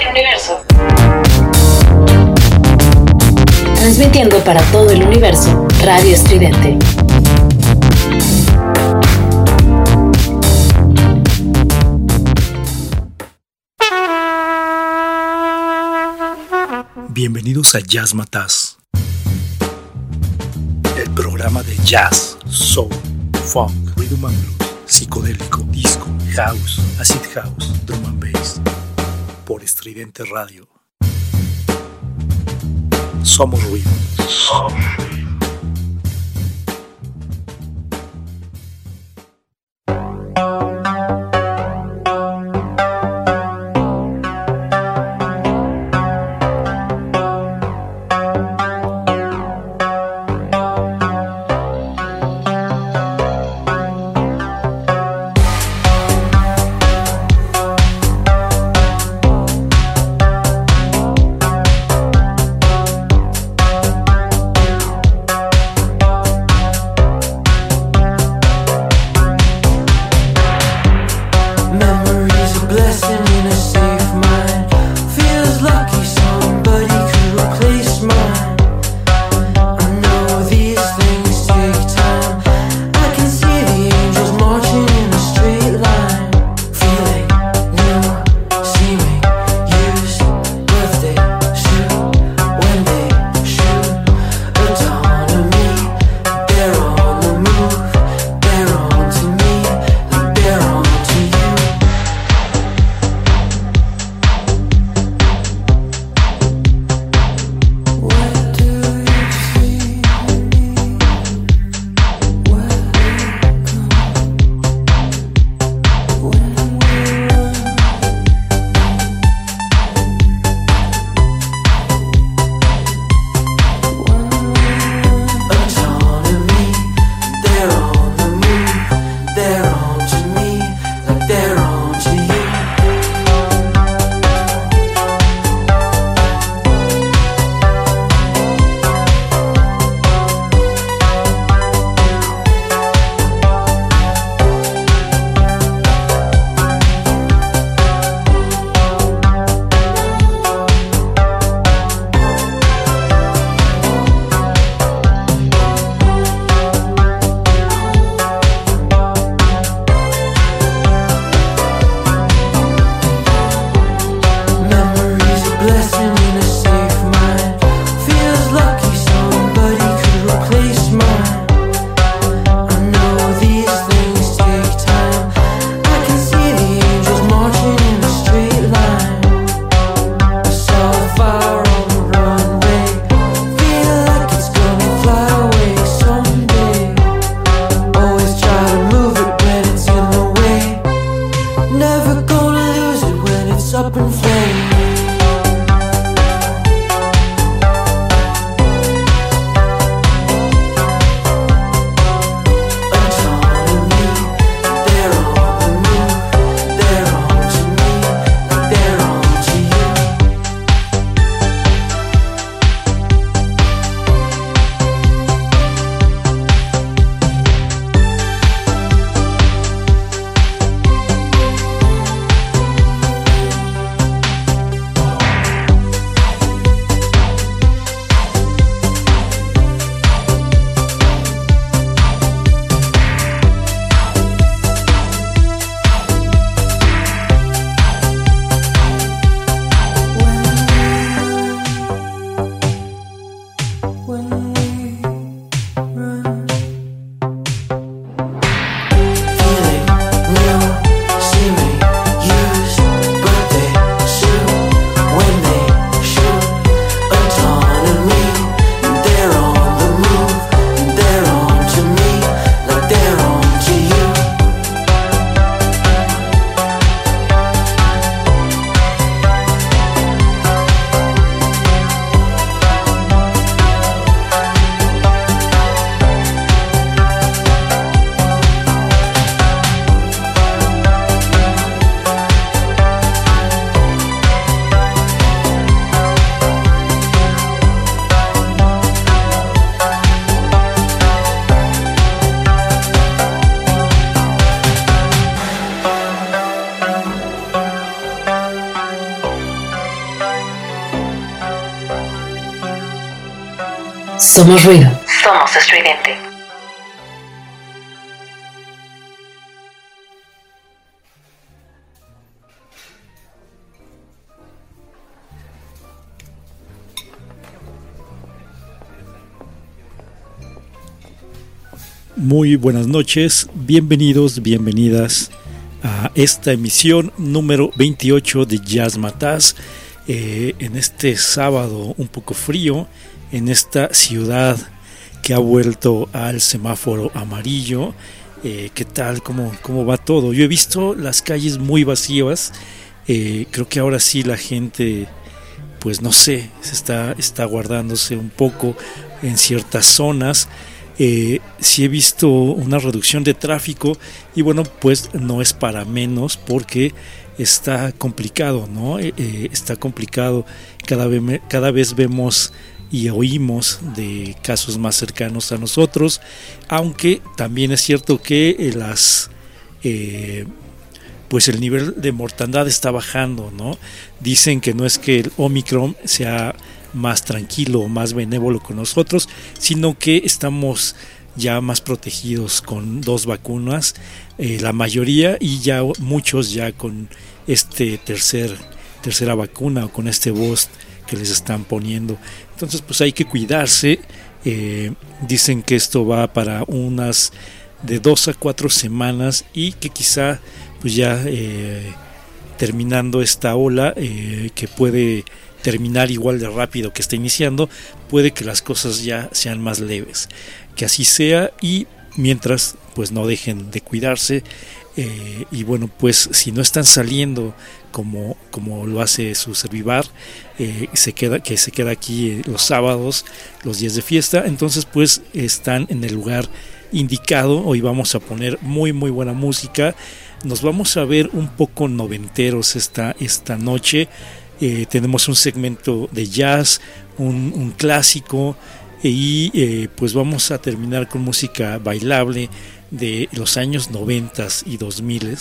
el universo. Transmitiendo para todo el universo, Radio Estridente. Bienvenidos a Jazz Matas, el programa de jazz, soul, funk, rhythm and blues, psicodélico, disco, house, acid house, drum and bass por Estridente Radio. Somos ruido. Somos ruido. Somos ruido. Somos estridente. Muy buenas noches, bienvenidos, bienvenidas a esta emisión número 28 de Jazz Mataz. Eh, en este sábado un poco frío, en esta ciudad que ha vuelto al semáforo amarillo. Eh, ¿Qué tal? ¿Cómo, ¿Cómo va todo? Yo he visto las calles muy vacías. Eh, creo que ahora sí la gente, pues no sé, se está, está guardándose un poco en ciertas zonas. Eh, sí he visto una reducción de tráfico y bueno, pues no es para menos porque está complicado, ¿no? está complicado. Cada vez, cada vez vemos y oímos de casos más cercanos a nosotros, aunque también es cierto que eh, las eh, pues el nivel de mortandad está bajando, ¿no? Dicen que no es que el Omicron sea más tranquilo o más benévolo con nosotros, sino que estamos ya más protegidos con dos vacunas, eh, la mayoría y ya muchos ya con este tercer tercera vacuna o con este boost que les están poniendo. Entonces, pues hay que cuidarse. Eh, dicen que esto va para unas de dos a cuatro semanas y que quizá, pues ya eh, terminando esta ola, eh, que puede terminar igual de rápido que está iniciando, puede que las cosas ya sean más leves. Que así sea y mientras, pues no dejen de cuidarse. y bueno, pues si no están saliendo como, como lo hace su servivar, eh, se queda, que se queda aquí eh, los sábados, los días de fiesta, entonces pues están en el lugar indicado, hoy vamos a poner muy muy buena música, nos vamos a ver un poco noventeros esta, esta noche, eh, tenemos un segmento de jazz, un, clásico, y pues vamos a terminar con música bailable de los años 90 y 2000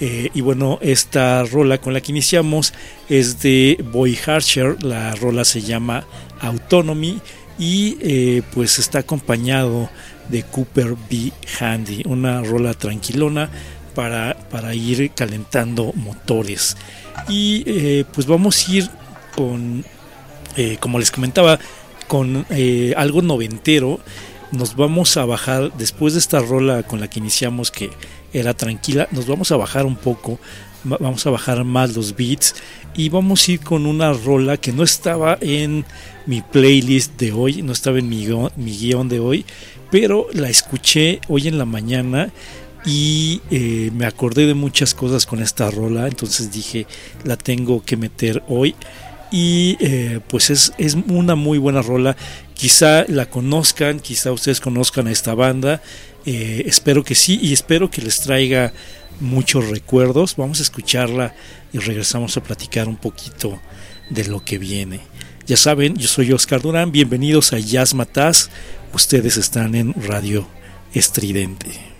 eh, y bueno, esta rola con la que iniciamos es de Boy Archer, la rola se llama Autonomy y eh, pues está acompañado de Cooper B. Handy, una rola tranquilona para, para ir calentando motores. Y eh, pues vamos a ir con, como les comentaba, con algo noventero. Nos vamos a bajar después de esta rola con la que iniciamos que era tranquila. Nos vamos a bajar un poco, vamos a bajar más los beats y vamos a ir con una rola que no estaba en mi playlist de hoy, no estaba en mi, guion de hoy, pero la escuché hoy en la mañana y eh, me acordé de muchas cosas con esta rola, entonces dije la tengo que meter hoy y eh, pues es, es, una muy buena rola. Quizá la conozcan, quizá ustedes conozcan a esta banda. Eh, espero que sí y espero que les traiga muchos recuerdos. Vamos a escucharla y regresamos a platicar un poquito de lo que viene. Ya saben, yo soy Oscar Durán, bienvenidos a Jazz Mataz. Ustedes están en Radio Estridente.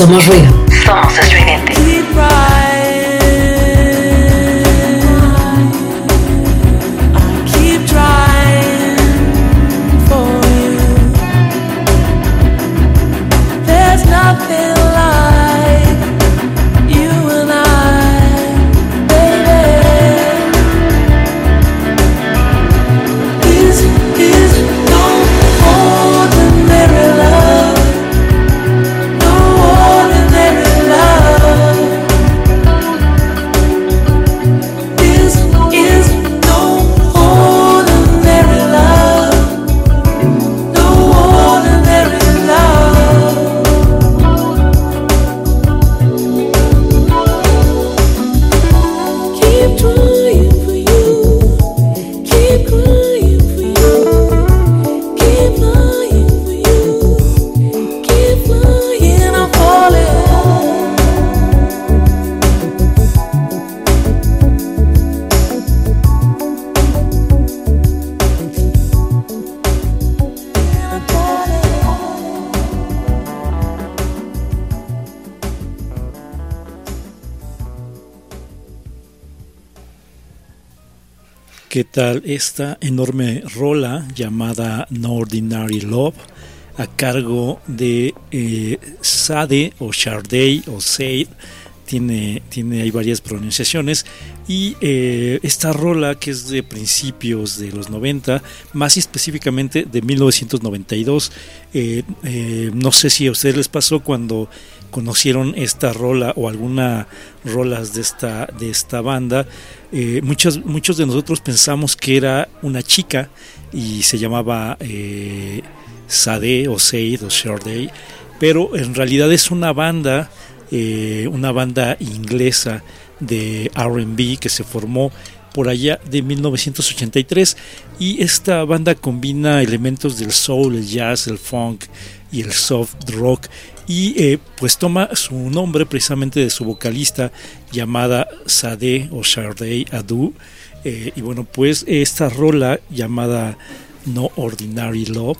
Somos ruido. Somos estridente. Keep ¿Qué tal esta enorme rola llamada No Ordinary Love a cargo de eh, Sade o Sharday o Sade? Tiene, tiene hay varias pronunciaciones y eh, esta rola que es de principios de los 90 más específicamente de 1992 eh, eh, no sé si a ustedes les pasó cuando conocieron esta rola o alguna rolas de esta de esta banda eh, muchos de nosotros pensamos que era una chica y se llamaba eh, Sade o Said o Sharday pero en realidad es una banda eh, una banda inglesa de R&B que se formó por allá de 1983 y esta banda combina elementos del soul, el jazz, el funk y el soft rock y eh, pues toma su nombre precisamente de su vocalista llamada Sade o Sade Adu eh, y bueno pues esta rola llamada No Ordinary Love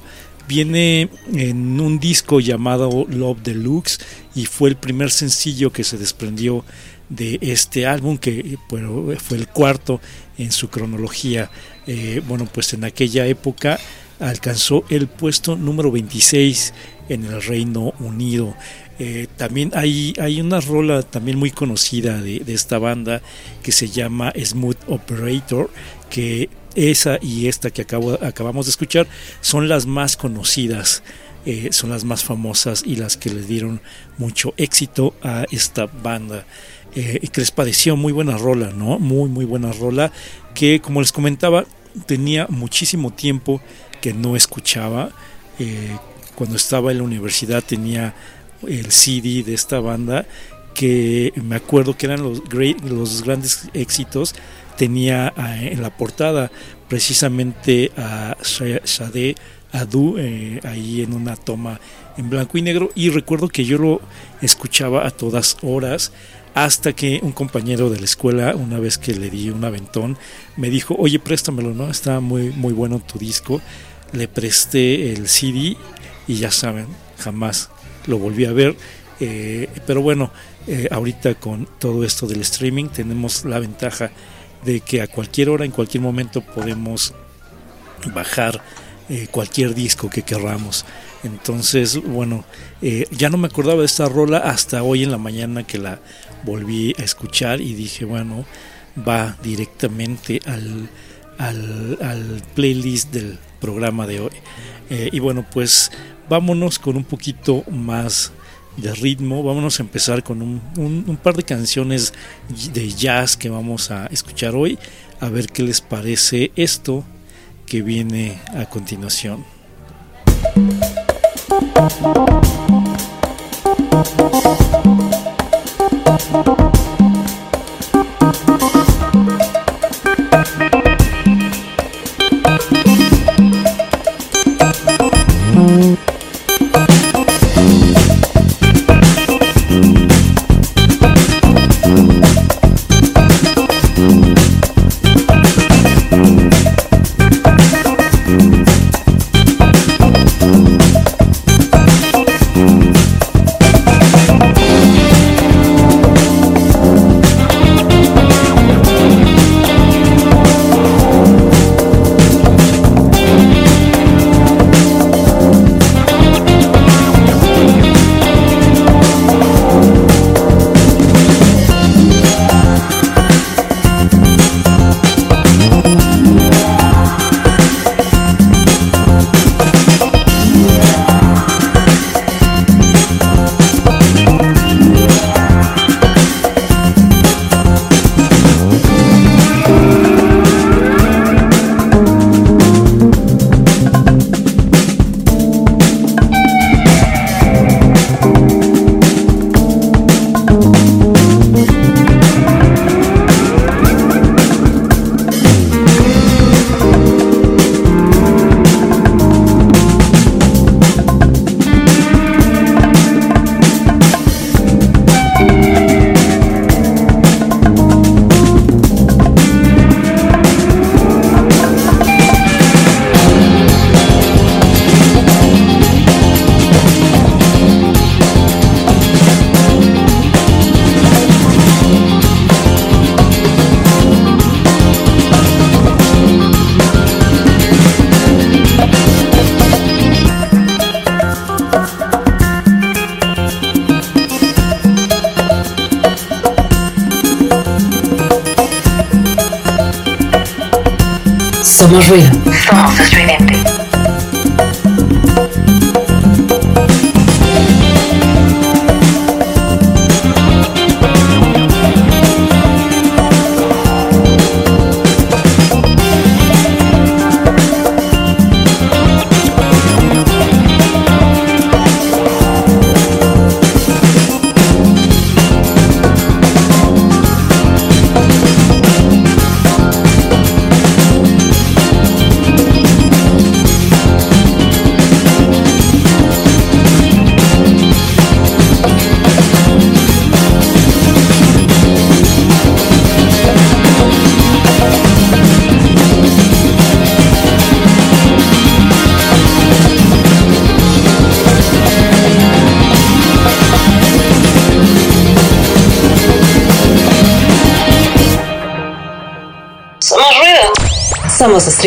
viene en un disco llamado Love Deluxe y fue el primer sencillo que se desprendió de este álbum que fue el cuarto en su cronología. Eh, bueno pues en aquella época alcanzó el puesto número 26 en el Reino Unido Eh, también hay, hay una rola también muy conocida de, de esta banda que se llama Smooth Operator que esa y esta que acabo, acabamos de escuchar son las más conocidas eh, son las más famosas y las que le dieron mucho éxito a esta banda eh, que les pareció muy buena rola, ¿no? Muy, muy buena rola que como les comentaba tenía muchísimo tiempo que no escuchaba. Cuando estaba en la universidad tenía el CD de esta banda que me acuerdo que eran los, great, los grandes éxitos. Tenía eh, en la portada precisamente a Sade Adu eh, ahí en una toma en blanco y negro y recuerdo que yo lo escuchaba a todas horas hasta que un compañero de la escuela una vez que le di un aventón me dijo oye préstamelo no está muy muy bueno tu disco le presté el CD y ya saben jamás lo volví a ver eh, pero bueno eh, ahorita con todo esto del streaming tenemos la ventaja de que a cualquier hora en cualquier momento podemos bajar eh, cualquier disco que querramos. Entonces, bueno, ya no me acordaba de esta rola hasta hoy en la mañana que la volví a escuchar y dije, bueno, va directamente al, al, playlist del programa de hoy. Eh, y bueno, pues vámonos con un poquito más de ritmo. Vámonos a empezar con un par de canciones de jazz que vamos a escuchar hoy. A ver qué les parece esto que viene a continuación.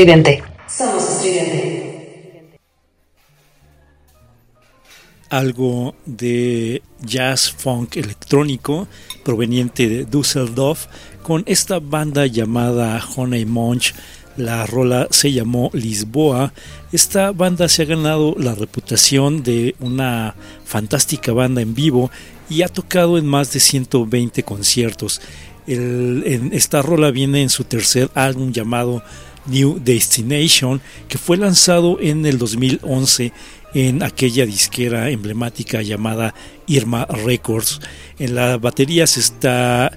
Estridente. Somos estridente. Algo de jazz funk electrónico proveniente de Düsseldorf con esta banda llamada Honey Munch. La rola se llamó Lisboa. Esta banda se ha ganado la reputación de una fantástica banda en vivo y ha tocado en más de 120 conciertos. en esta rola viene en su tercer álbum llamado New Destination, que fue lanzado en el 2011 en aquella disquera emblemática llamada Irma Records. En las baterías está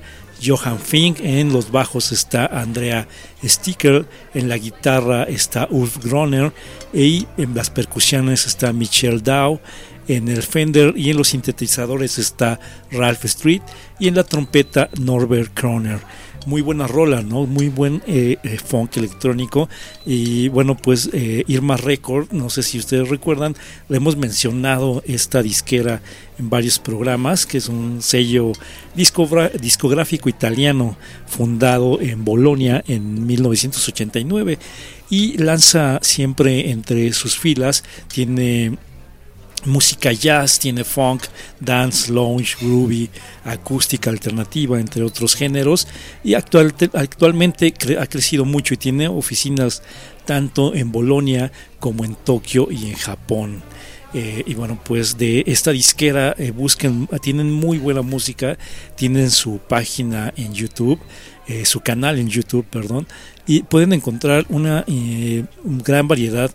Johan Fink, en los bajos está Andrea Sticker, en la guitarra está Ulf Groner y en las percusiones está Michelle Dow, en el Fender y en los sintetizadores está Ralph Street y en la trompeta Norbert Kroner muy buena rola, ¿no? Muy buen eh, eh, funk electrónico. Y bueno, pues eh, Irma Record, no sé si ustedes recuerdan, le hemos mencionado esta disquera en varios programas, que es un sello discográfico italiano fundado en Bolonia en 1989 y lanza siempre entre sus filas, tiene música jazz, tiene funk, dance, lounge, groovy, acústica alternativa, entre otros géneros, y actual, actualmente ha crecido mucho y tiene oficinas tanto en Bolonia como en Tokio y en Japón. Eh, y bueno, pues de esta disquera eh, busquen, tienen muy buena música, tienen su página en YouTube, eh, su canal en YouTube, perdón, y pueden encontrar una gran variedad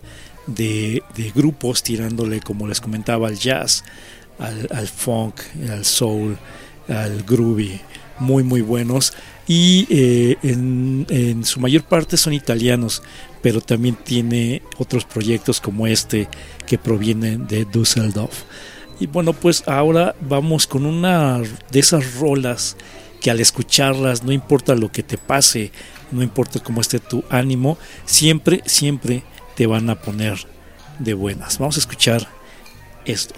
grupos tirándole, como les comentaba, al jazz, al, funk, al soul, al groovy, muy muy buenos y eh, en, su mayor parte son italianos, pero también tiene otros proyectos como este que provienen de Düsseldorf. Y bueno, pues ahora vamos con una de esas rolas que al escucharlas, no importa lo que te pase, no importa cómo esté tu ánimo, siempre, siempre te van a poner de buenas. Vamos a escuchar esto.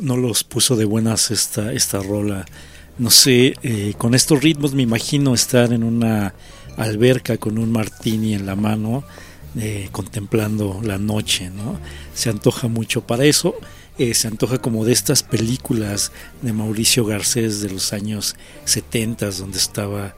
No los puso de buenas esta, esta rola? No sé, eh, con estos ritmos me imagino estar en una alberca con un martini en la mano, eh, contemplando la noche, ¿no? Se antoja mucho para eso. Eh, se antoja como de estas películas de Mauricio Garcés de los años 70, donde estaba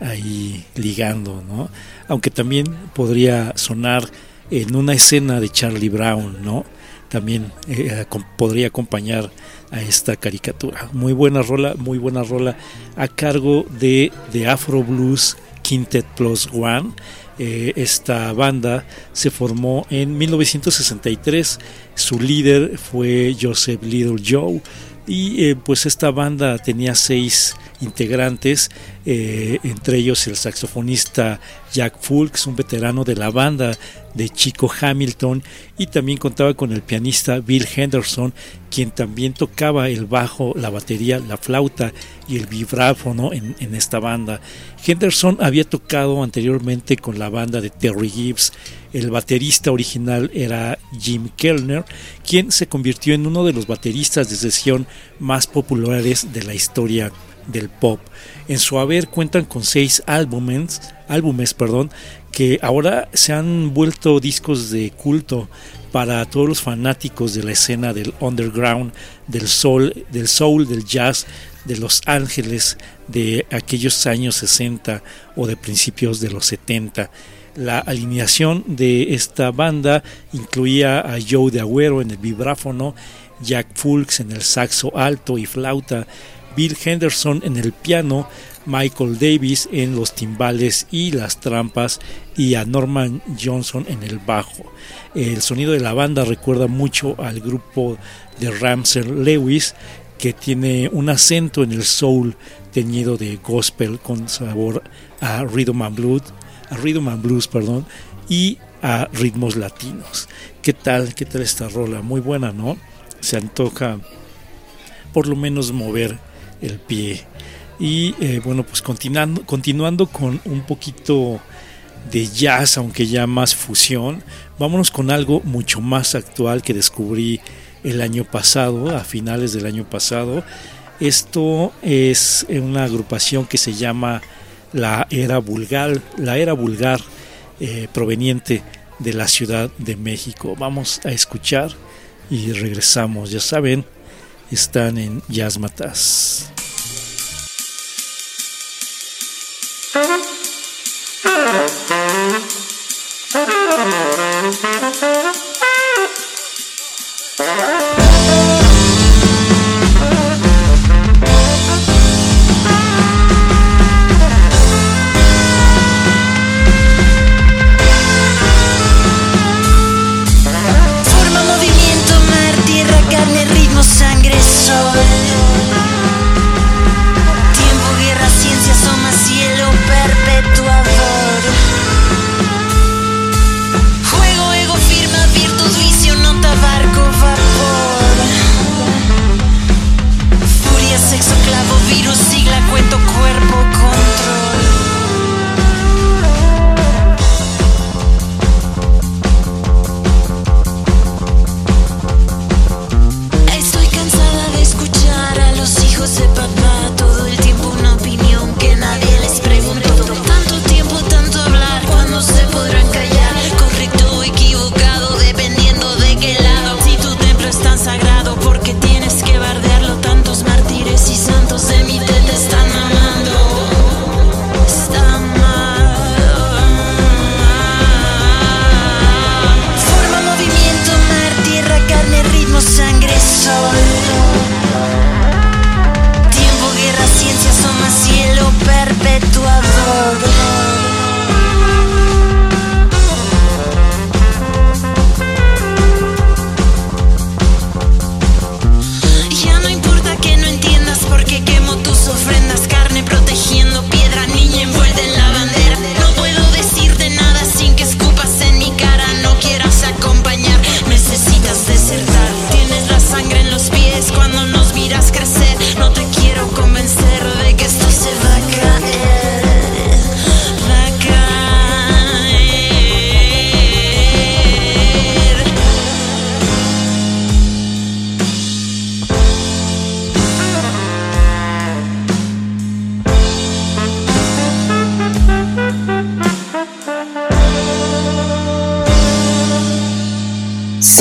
ahí ligando, ¿no? Aunque también podría sonar en una escena de Charlie Brown, ¿no? También eh, podría acompañar a esta caricatura. Muy buena rola, muy buena rola a cargo de, de Afro Blues Quintet Plus One. Eh, esta banda se formó en 1963. Su líder fue Joseph Little Joe. Y eh, pues esta banda tenía seis integrantes, entre ellos el saxofonista Jack Fulks, un veterano de la banda de Chico Hamilton y también contaba con el pianista Bill Henderson, quien también tocaba el bajo, la batería, la flauta y el vibráfono en, en esta banda. Henderson había tocado anteriormente con la banda de Terry Gibbs. El baterista original era Jim Kellner, quien se convirtió en uno de los bateristas de sesión más populares de la historia del pop. En su haber cuentan con seis álbumes, álbumes perdón, que ahora se han vuelto discos de culto para todos los fanáticos de la escena del underground, del soul, del soul, del jazz, de Los Ángeles de aquellos años 60 o de principios de los 70. La alineación de esta banda incluía a Joe de Agüero en el vibráfono, Jack Fulks en el saxo alto y flauta, Bill Henderson en el piano, Michael Davis en los timbales y las trampas y a Norman Johnson en el bajo. El sonido de la banda recuerda mucho al grupo de Ramsey Lewis que tiene un acento en el soul teñido de gospel con sabor a rhythm and blues, a rhythm and blues, perdón, y a ritmos latinos. ¿Qué tal? ¿Qué tal esta rola? Muy buena, ¿no? Se antoja por lo menos mover el pie y eh, bueno, pues continuando, continuando con un poquito de jazz, aunque ya más fusión, vámonos con algo mucho más actual que descubrí el año pasado, a finales del año pasado. Esto es una agrupación que se llama La Era Vulgar, la Era Vulgar, eh, proveniente de la Ciudad de México. Vamos a escuchar y regresamos. Ya saben, están en Jazz Matas.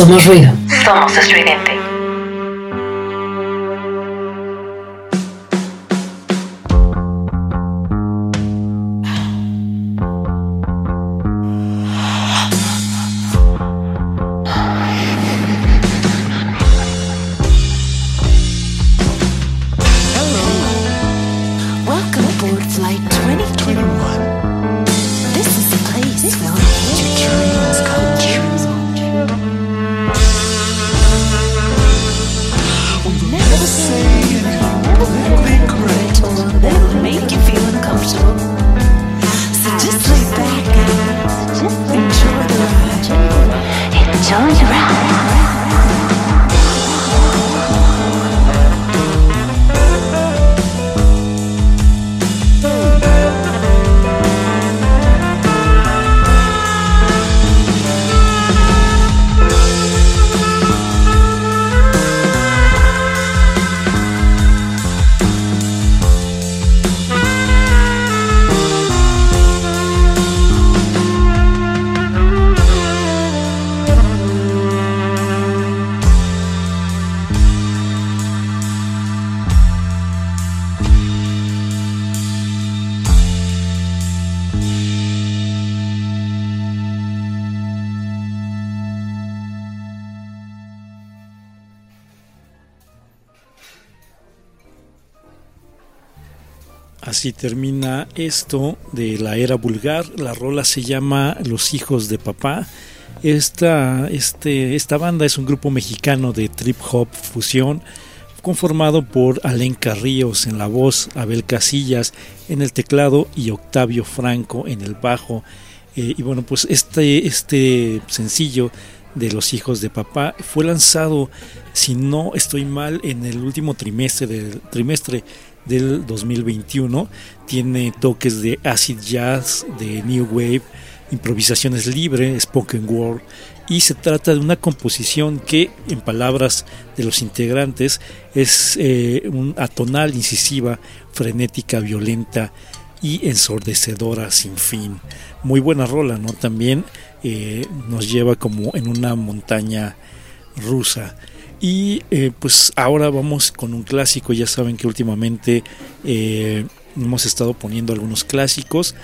Somos ruido. Somos. Así termina esto de la era vulgar. La rola se llama Los hijos de papá. Esta, este, esta banda es un grupo mexicano de trip hop fusión conformado por Alenca Ríos en la voz, Abel Casillas en el teclado y Octavio Franco en el bajo. Eh, y bueno, pues este, este sencillo de Los hijos de papá fue lanzado, si no estoy mal, en el último trimestre del trimestre del 2021. Tiene toques de acid jazz, de new wave, improvisaciones libres, spoken word y se trata de una composición que, en palabras de los integrantes, es eh, un atonal, incisiva, frenética, violenta y ensordecedora sin fin. Muy buena rola, ¿no? También eh, nos lleva como en una montaña rusa. Y eh, pues ahora vamos con un clásico. Ya saben que últimamente eh, hemos estado poniendo algunos clásicos.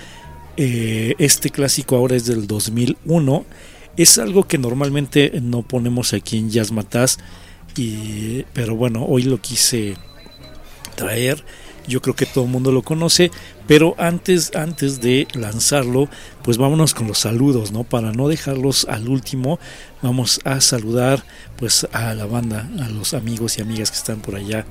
Eh, este clásico ahora es del 2001. Es algo que normalmente no ponemos aquí en Jazz Mataz. Y, pero bueno, hoy lo quise traer. Yo creo que todo el mundo lo conoce, pero antes, antes de lanzarlo, pues vámonos con los saludos, ¿no? Para no dejarlos al último, vamos a saludar pues a la banda, a los amigos y amigas que están por allá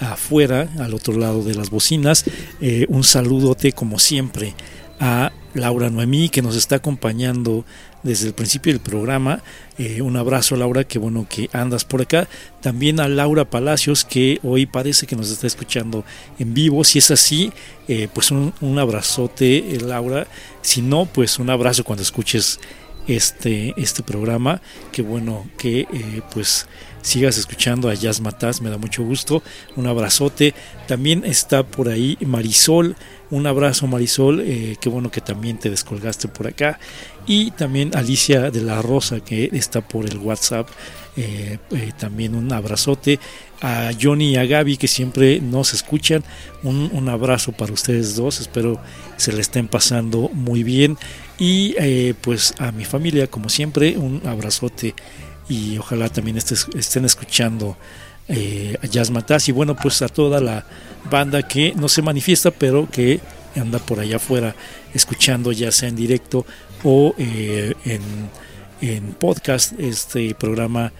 afuera, al otro lado de las bocinas. Eh, un saludote como siempre a Laura Noemí que nos está acompañando desde el principio del programa. Eh, un abrazo Laura, que bueno que andas por acá. También a Laura Palacios que hoy parece que nos está escuchando en vivo. Si es así, eh, pues un, abrazote eh, Laura. Si no, pues un abrazo cuando escuches este, este programa. Qué bueno que pues sigas escuchando a Jazz Mataz, me da mucho gusto. Un abrazote. También está por ahí Marisol. Un abrazo Marisol, eh, qué bueno que también te descolgaste por acá. Y también Alicia de la Rosa que está por el WhatsApp. eh, eh, también un abrazote. A Johnny y a Gaby que siempre nos escuchan. Un, un abrazo para ustedes dos. Espero se le estén pasando muy bien. Y eh, pues a mi familia, como siempre, un abrazote. Y ojalá también estés- estén escuchando a Jazz Mataz y bueno pues a toda la banda que no se manifiesta pero que anda por allá afuera escuchando ya sea en directo o eh, en, en podcast este programa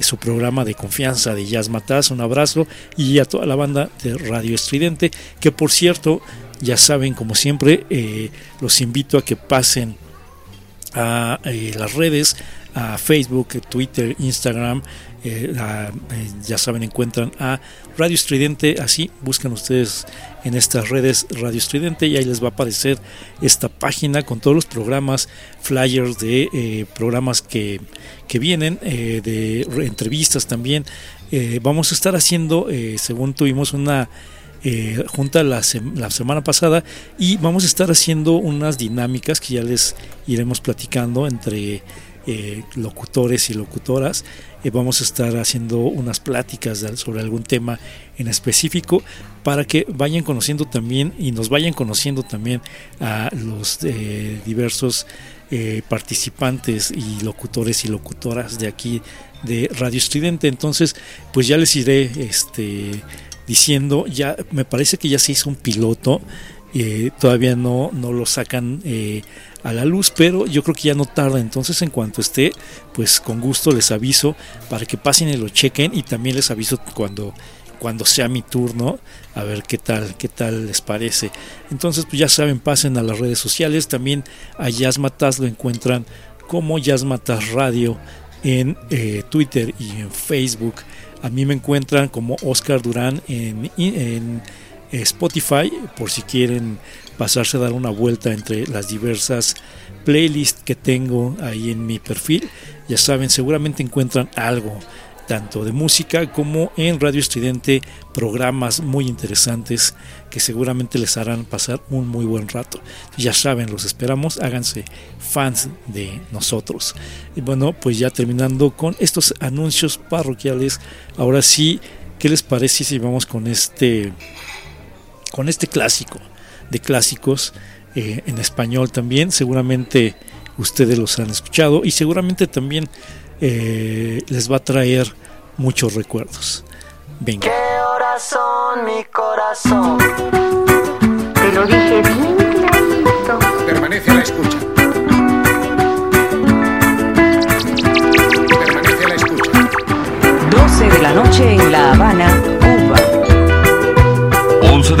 su programa de confianza de Jazz Mataz un abrazo y a toda la banda de Radio Estridente que por cierto ya saben como siempre eh, los invito a que pasen a eh, las redes, a Facebook, Twitter, Instagram. ya saben, encuentran a Radio Estridente. Así buscan ustedes en estas redes Radio Estridente y ahí les va a aparecer esta página con todos los programas, flyers de eh, programas que, que vienen, eh, de re- entrevistas también. Eh, vamos a estar haciendo, según tuvimos una junta la, sem- la semana pasada y vamos a estar haciendo unas dinámicas que ya les iremos platicando entre locutores y locutoras. Vamos a estar haciendo unas pláticas sobre algún tema en específico para que vayan conociendo también y nos vayan conociendo también a los eh, diversos eh, participantes y locutores y locutoras de aquí de Radio Estridente. Entonces, pues ya les iré este, diciendo, ya me parece que ya se hizo un piloto, eh, todavía no, no lo sacan eh, a la luz, pero yo creo que ya no tarda. Entonces, en cuanto esté, pues con gusto les aviso para que pasen y lo chequen y también les aviso cuando cuando sea mi turno, a ver qué tal, qué tal les parece. Entonces, pues ya saben, pasen a las redes sociales, también a Jazz Matas lo encuentran como Jazz Matas Radio en eh, Twitter y en Facebook. A mí me encuentran como Oscar Durán en, en Spotify, por si quieren pasarse a dar una vuelta entre las diversas playlists que tengo ahí en mi perfil. Ya saben, seguramente encuentran algo tanto de música como en Radio Estridente, programas muy interesantes que seguramente les harán pasar un muy buen rato. Ya saben, los esperamos, háganse fans de nosotros. Y bueno, pues ya terminando con estos anuncios parroquiales, ahora sí, ¿qué les parece si vamos con este con este clásico de clásicos eh, en español también? Seguramente ustedes los han escuchado y seguramente también eh, les va a traer muchos recuerdos. Venga. ¿Qué horas son, mi corazón? Te lo dije bien clarito. Permanece a la escucha. Permanece a la escucha. 12 de la noche en La Habana, Cuba. 11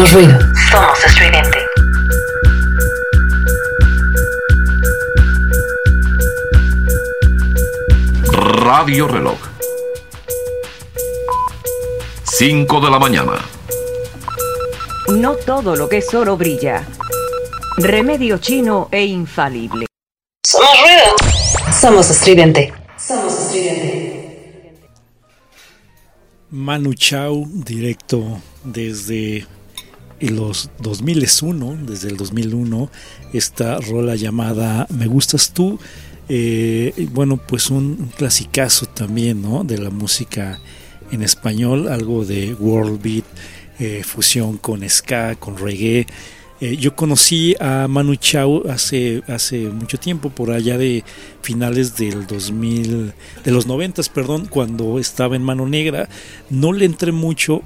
Somos ruido. Somos estridente. Radio Reloj. 5 de la mañana. No todo lo que es oro brilla. Remedio chino e infalible. Somos ruido. Somos estridente. Somos estridente. Manu Chao, directo desde los 2001, desde el 2001, esta rola llamada Me gustas tú. Eh, y bueno, pues un, un clasicazo también, ¿no? De la música en español, algo de world beat, eh, fusión con ska, con reggae. Eh, yo conocí a Manu Chao hace, hace mucho tiempo, por allá de finales del 2000, de los 90, perdón, cuando estaba en Mano Negra. No le entré mucho,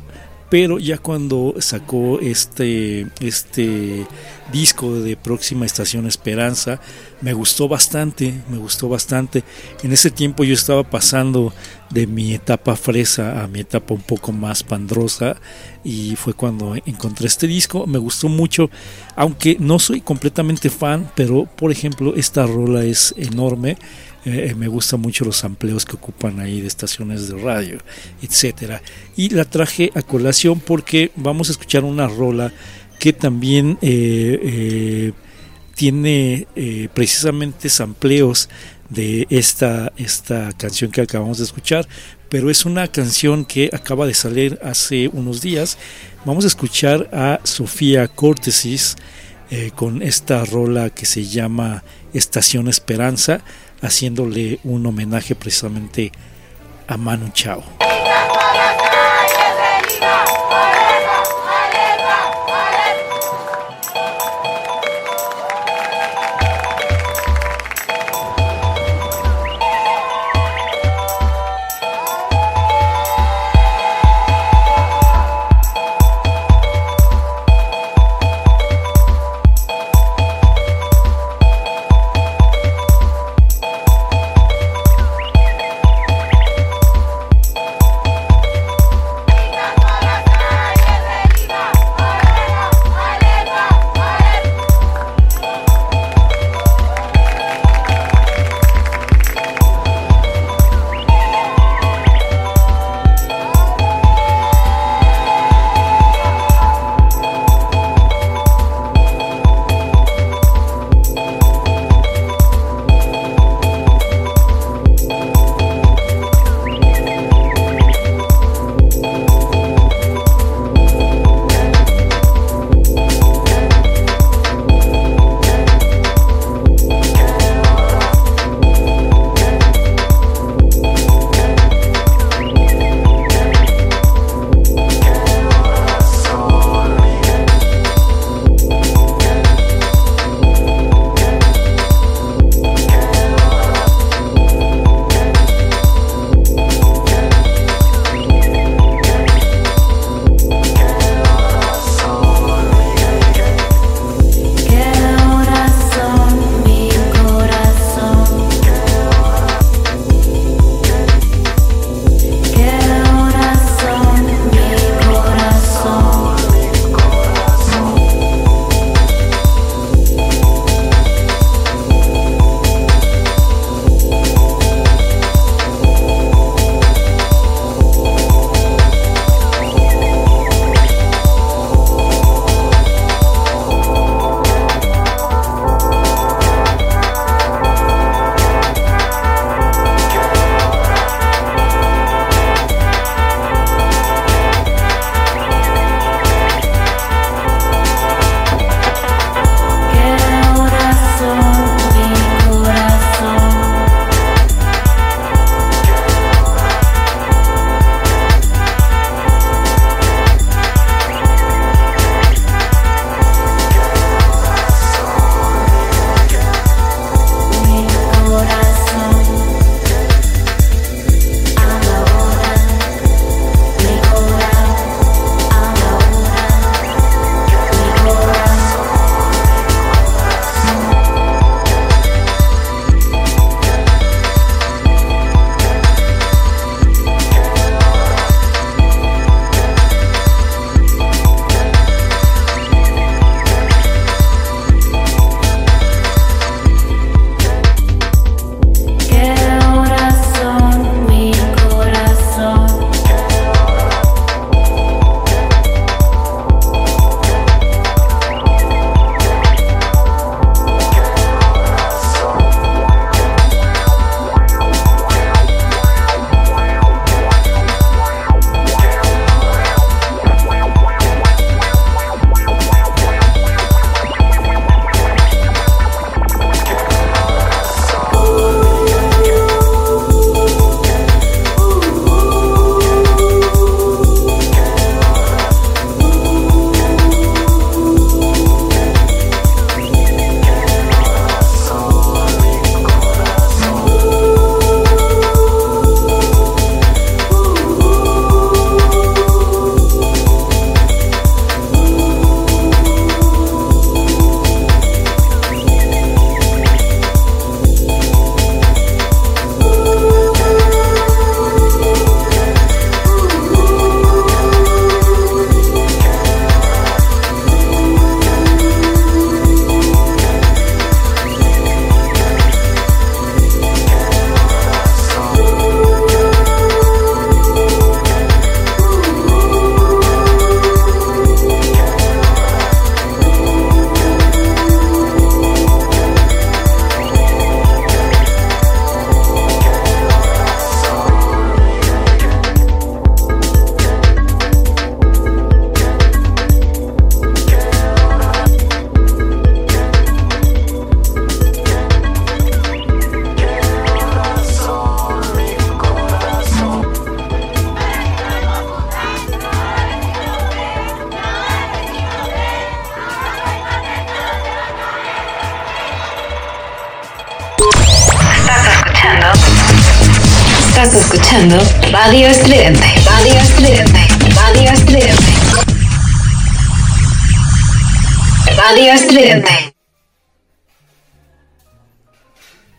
pero ya cuando sacó este, este disco de Próxima Estación Esperanza, me gustó bastante, me gustó bastante. En ese tiempo yo estaba pasando de mi etapa fresa a mi etapa un poco más pandrosa y fue cuando encontré este disco, me gustó mucho, aunque no soy completamente fan, pero por ejemplo esta rola es enorme. Eh, me gustan mucho los amplios que ocupan ahí de estaciones de radio, etcétera. Y la traje a colación porque vamos a escuchar una rola que también eh, eh, tiene eh, precisamente sampleos de esta, esta canción que acabamos de escuchar, pero es una canción que acaba de salir hace unos días. Vamos a escuchar a Sofía Cortesis eh, con esta rola que se llama Estación Esperanza, haciéndole un homenaje precisamente a Manu Chao.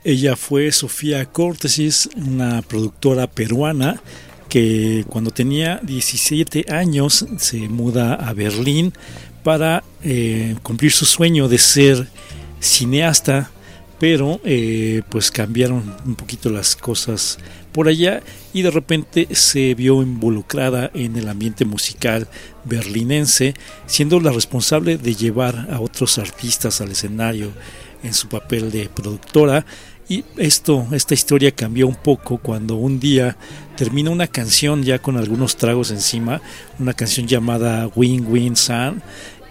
Ella fue Sofía Córtesis, una productora peruana que cuando tenía 17 años se muda a Berlín para eh, cumplir su sueño de ser cineasta, pero eh, pues cambiaron un poquito las cosas por allá y de repente se vio involucrada en el ambiente musical berlinense, siendo la responsable de llevar a otros artistas al escenario en su papel de productora y esto, esta historia cambió un poco cuando un día termina una canción ya con algunos tragos encima, una canción llamada Win Win Sun,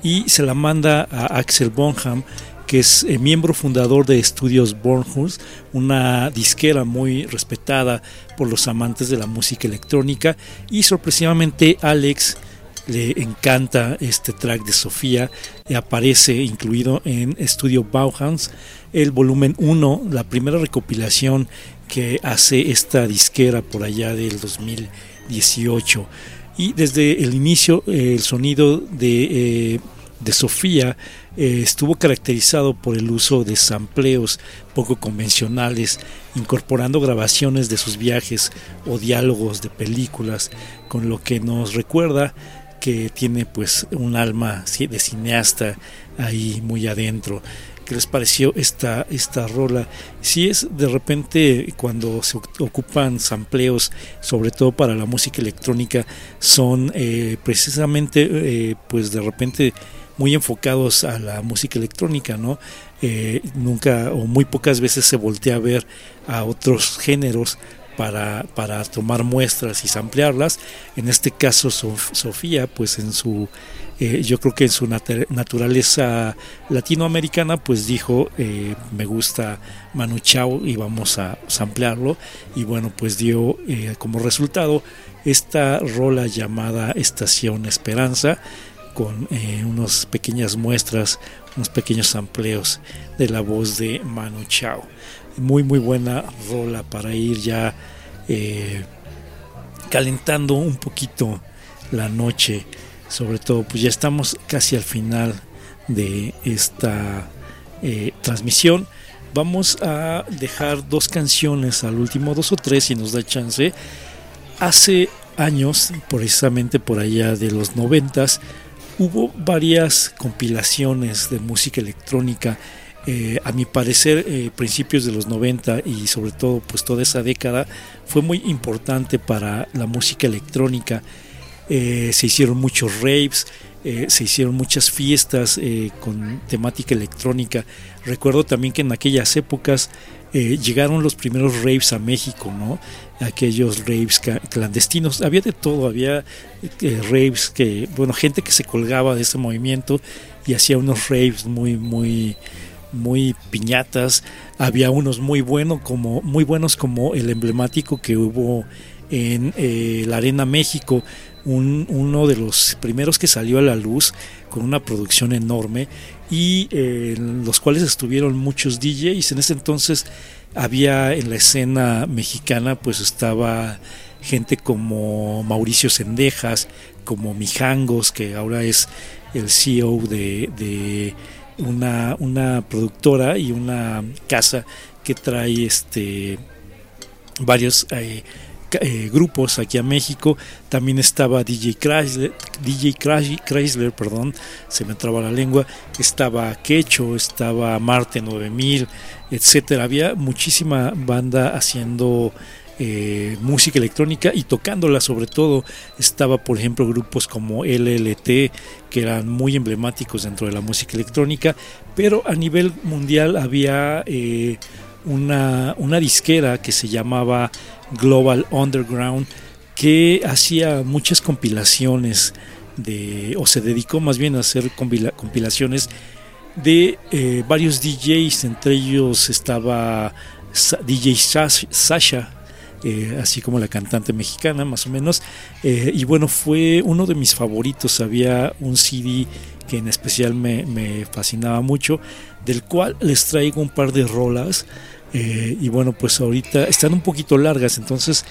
y se la manda a Axel Bonham, que es eh, miembro fundador de Estudios Bornholz, una disquera muy respetada por los amantes de la música electrónica, y sorpresivamente Alex le encanta este track de Sofía aparece incluido en Estudio Bauhaus el volumen 1, la primera recopilación que hace esta disquera por allá del 2018 y desde el inicio eh, el sonido de, eh, de Sofía eh, estuvo caracterizado por el uso de sampleos poco convencionales, incorporando grabaciones de sus viajes o diálogos de películas, con lo que nos recuerda que tiene pues un alma sí, de cineasta ahí muy adentro. ¿Qué les pareció esta, esta rola? Si es de repente cuando se ocupan sampleos, sobre todo para la música electrónica, son eh, precisamente eh, pues de repente muy enfocados a la música electrónica, ¿no? Eh, nunca o muy pocas veces se voltea a ver a otros géneros para, para tomar muestras y samplearlas. En este caso, Sof- Sofía, pues en su, eh, yo creo que en su nat- naturaleza latinoamericana, pues dijo, eh, me gusta Manu Chao y vamos a samplearlo. Y bueno, pues dio eh, como resultado esta rola llamada Estación Esperanza con unas pequeñas muestras, unos pequeños sampleos de la voz de Manu Chao. Muy muy buena rola para ir ya eh, calentando un poquito la noche. Sobre todo, pues ya estamos casi al final de esta eh, transmisión. Vamos a dejar dos canciones al último, dos o tres si nos da chance. Hace años, precisamente por allá de los noventas, hubo varias compilaciones de música electrónica. Eh, a mi parecer, eh, principios de los 90 y sobre todo pues toda esa década fue muy importante para la música electrónica. Eh, se hicieron muchos raves, se hicieron muchas fiestas con temática electrónica. Recuerdo también que en aquellas épocas llegaron los primeros raves a México, ¿no? Aquellos raves clandestinos. Había de todo, había raves que, bueno, gente que se colgaba de ese movimiento y hacía unos raves muy, muy, muy piñatas. Había unos muy buenos como, muy buenos como el emblemático que hubo en eh, la Arena México, un- uno de los primeros que salió a la luz con una producción enorme y eh, en los cuales estuvieron muchos DJs. En ese entonces había en la escena mexicana, pues estaba gente como Mauricio Sendejas, como Mijangos, que ahora es el CEO de una, una productora y una casa que trae este varios eh, eh, grupos aquí a México. También estaba DJ Chrysler, DJ Chrysler, perdón, se me traba la lengua. Estaba Quecho, estaba Marte 9000, etcétera. Había muchísima banda haciendo eh, música electrónica y tocándola sobre todo. Estaba por ejemplo grupos como LLT que eran muy emblemáticos dentro de la música electrónica pero a nivel mundial había eh, una, una disquera que se llamaba Global Underground que hacía muchas compilaciones de o se dedicó más bien a hacer compila- compilaciones de eh, varios DJs entre ellos estaba DJ Sas- Sasha eh, así como la cantante mexicana más o menos. Eh, y bueno fue uno de mis favoritos. Había un CD que en especial me, fascinaba mucho del cual les traigo un par de rolas. Eh, y bueno, pues ahorita están un poquito largas, entonces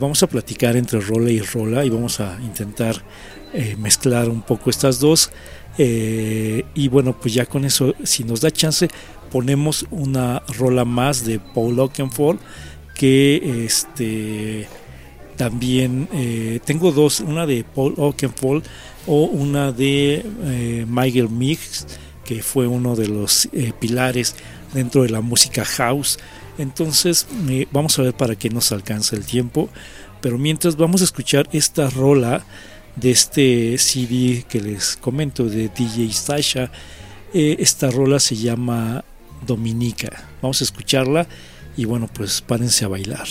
vamos a platicar entre rola y rola y vamos a intentar mezclar un poco estas dos. Y bueno, pues ya con eso, si nos da chance, ponemos una rola más de Paul Oakenfold que este también eh, tengo dos, una de Paul Oakenfold o una de eh, Michael Mix, que fue uno de los eh, pilares dentro de la música house. Entonces, vamos a ver para qué nos alcanza el tiempo. Pero mientras vamos a escuchar esta rola de este CD que les comento de DJ Sasha. Esta rola se llama Dominica. Vamos a escucharla y bueno, pues párense a bailar.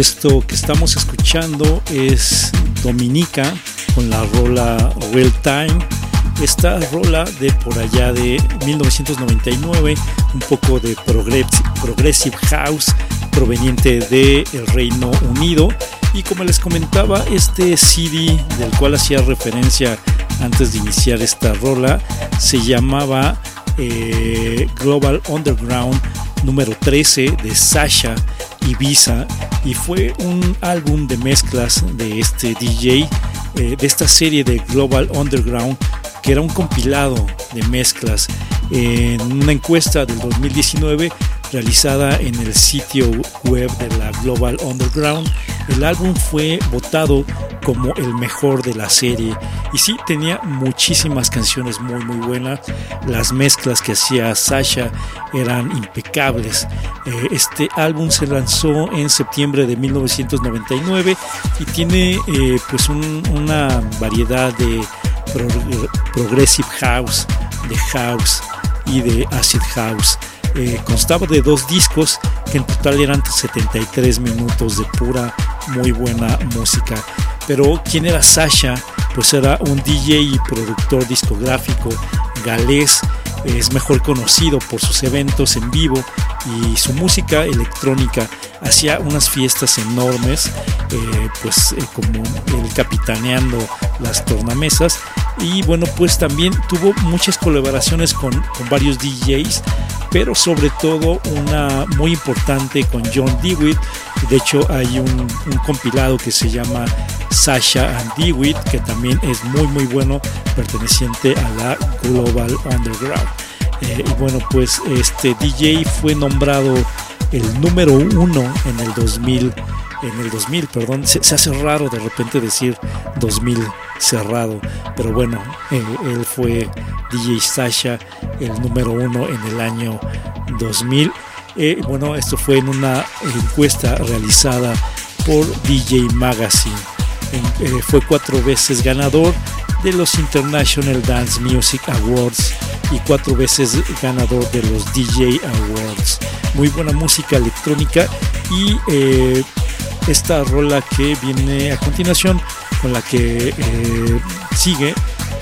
Esto que estamos escuchando es Dominica con la rola Real Time. Esta rola de por allá de 1999, un poco de progressive house proveniente del Reino Unido. Y como les comentaba, este CD del cual hacía referencia antes de iniciar esta rola se llamaba eh, Global Underground número 13 de Sasha Ibiza y fue un álbum de mezclas de este DJ eh, de esta serie de Global Underground que era un compilado de mezclas en una encuesta del 2019 realizada en el sitio web de la Global Underground. El álbum fue votado como el mejor de la serie y sí tenía muchísimas canciones muy muy buenas. Las mezclas que hacía Sasha eran impecables. Eh, este álbum se lanzó en septiembre de 1999 y tiene eh, pues un- una variedad de pro- progressive house, de house y de acid house. Eh, constaba de dos discos que en total eran 73 minutos de pura muy buena música. Pero ¿quién era Sasha? Pues era un DJ y productor discográfico galés es mejor conocido por sus eventos en vivo y su música electrónica. Hacía unas fiestas enormes, eh, pues eh, como el capitaneando las tornamesas. Y bueno, pues también tuvo muchas colaboraciones con, con varios DJs, pero sobre todo una muy importante con John Dewitt. De hecho, hay un, compilado que se llama Sasha and Dewitt, que también es muy muy bueno, perteneciente a la Global Underground. Eh, y bueno, pues este DJ fue nombrado el número uno en el 2000, en el 2000, perdón, se, se hace raro de repente decir 2000 cerrado, pero bueno, eh, él fue DJ Sasha, el número uno en el año 2000. Eh, bueno, esto fue en una encuesta realizada por DJ Magazine. Eh, fue cuatro veces ganador de los International Dance Music Awards y cuatro veces ganador de los DJ Awards. Muy buena música electrónica y eh, esta rola que viene a continuación con la que sigue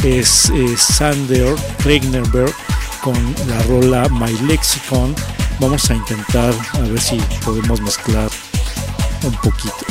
es Sander Regnerberg con la rola My Lexicon. Vamos a intentar a ver si podemos mezclar un poquito.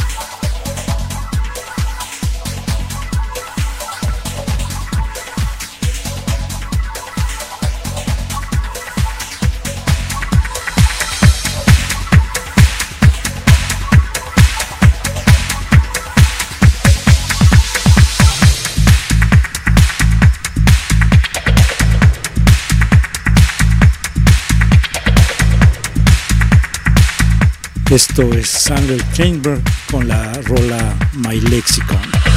Esto es Sander Chamber con la rola My Lexicon.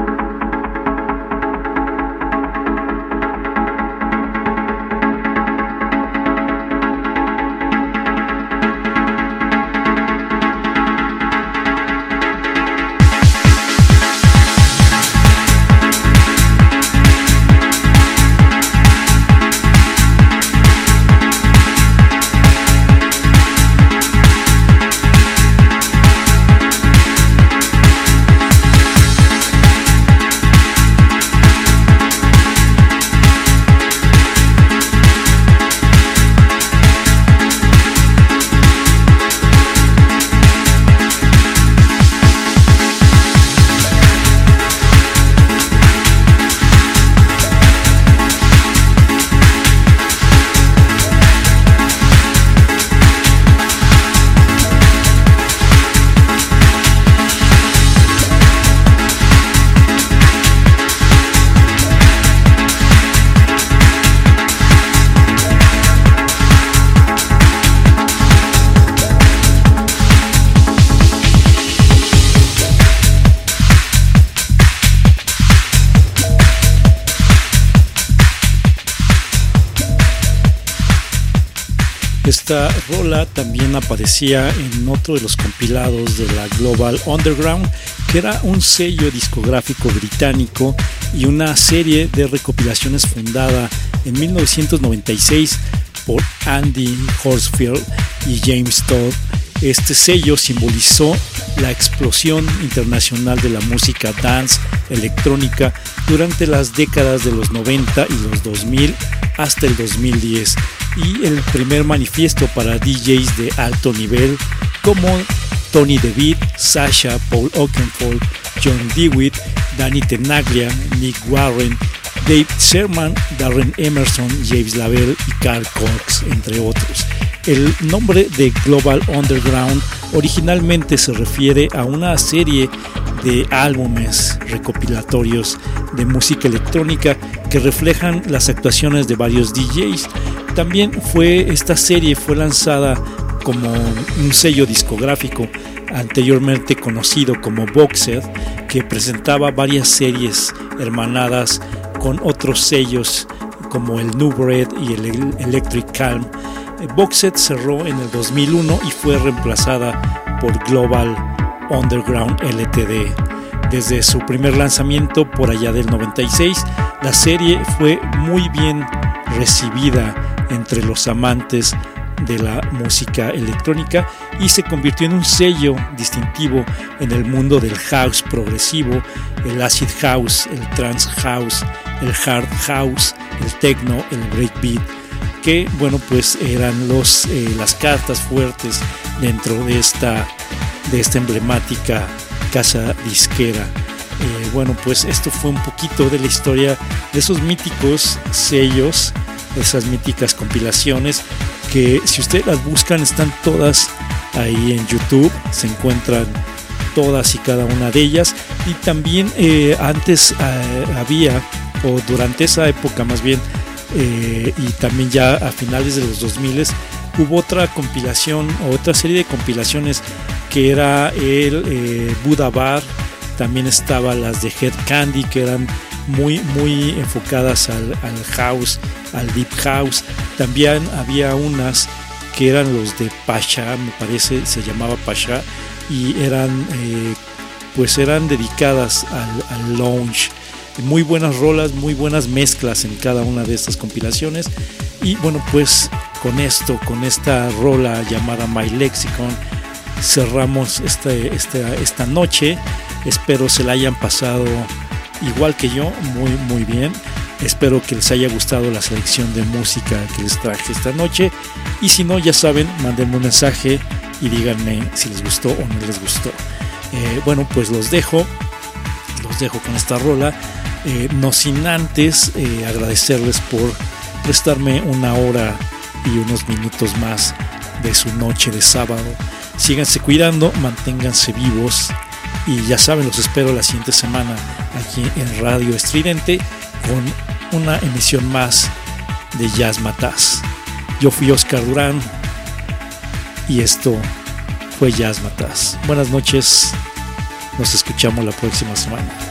Esta rola también aparecía en otro de los compilados de la Global Underground, que era un sello discográfico británico y una serie de recopilaciones fundada en 1996 por Andy Horsfield y James Todd. Este sello simbolizó la explosión internacional de la música dance electrónica durante las décadas de los 90 y los 2000 hasta el 2010 y el primer manifiesto para DJs de alto nivel como Tony DeVitt, Sasha, Paul Oakenfold, John Dewitt, Danny Tenaglia, Nick Warren, Dave Sherman, Darren Emerson, James Lavelle y Carl Cox, entre otros. El nombre de Global Underground originalmente se refiere a una serie de álbumes recopilatorios de música electrónica que reflejan las actuaciones de varios DJs. También fue esta serie fue lanzada como un sello discográfico anteriormente conocido como Boxed, que presentaba varias series hermanadas con otros sellos como el New Bread y el Electric Calm. Boxed cerró en el 2001 y fue reemplazada por Global Underground LTD. Desde su primer lanzamiento por allá del 96, la serie fue muy bien recibida entre los amantes de la música electrónica y se convirtió en un sello distintivo en el mundo del house progresivo, el acid house, el trance house, el hard house, el techno, el breakbeat, que bueno pues eran los, eh, las cartas fuertes dentro de esta, de esta emblemática casa disquera. Eh, bueno pues esto fue un poquito de la historia de esos míticos sellos, esas míticas compilaciones que si ustedes las buscan están todas ahí en YouTube, se encuentran todas y cada una de ellas y también eh, antes había o durante esa época más bien eh, y también ya a finales de los 2000 hubo otra compilación o otra serie de compilaciones que era el eh, Buddha Bar también estaba las de Head Candy que eran muy muy enfocadas al, al house al deep house. También había unas que eran los de Pasha me parece se llamaba Pasha y eran eh, pues eran dedicadas al, al lounge muy buenas rolas, muy buenas mezclas en cada una de estas compilaciones. Y bueno, pues con esto, con esta rola llamada My Lexicon, cerramos este, esta, esta noche. Espero se la hayan pasado igual que yo, muy, muy bien. Espero que les haya gustado la selección de música que les traje esta noche. Y si no, ya saben, mándenme un mensaje y díganme si les gustó o no les gustó. Eh, bueno, pues los dejo. Los dejo con esta rola. Eh, no sin antes eh, agradecerles por prestarme una hora y unos minutos más de su noche de sábado. Síganse cuidando, manténganse vivos y ya saben, los espero la siguiente semana aquí en Radio Estridente con una emisión más de Jazz Mataz. Yo fui Oscar Durán y esto fue Jazz Mataz. Buenas noches, nos escuchamos la próxima semana.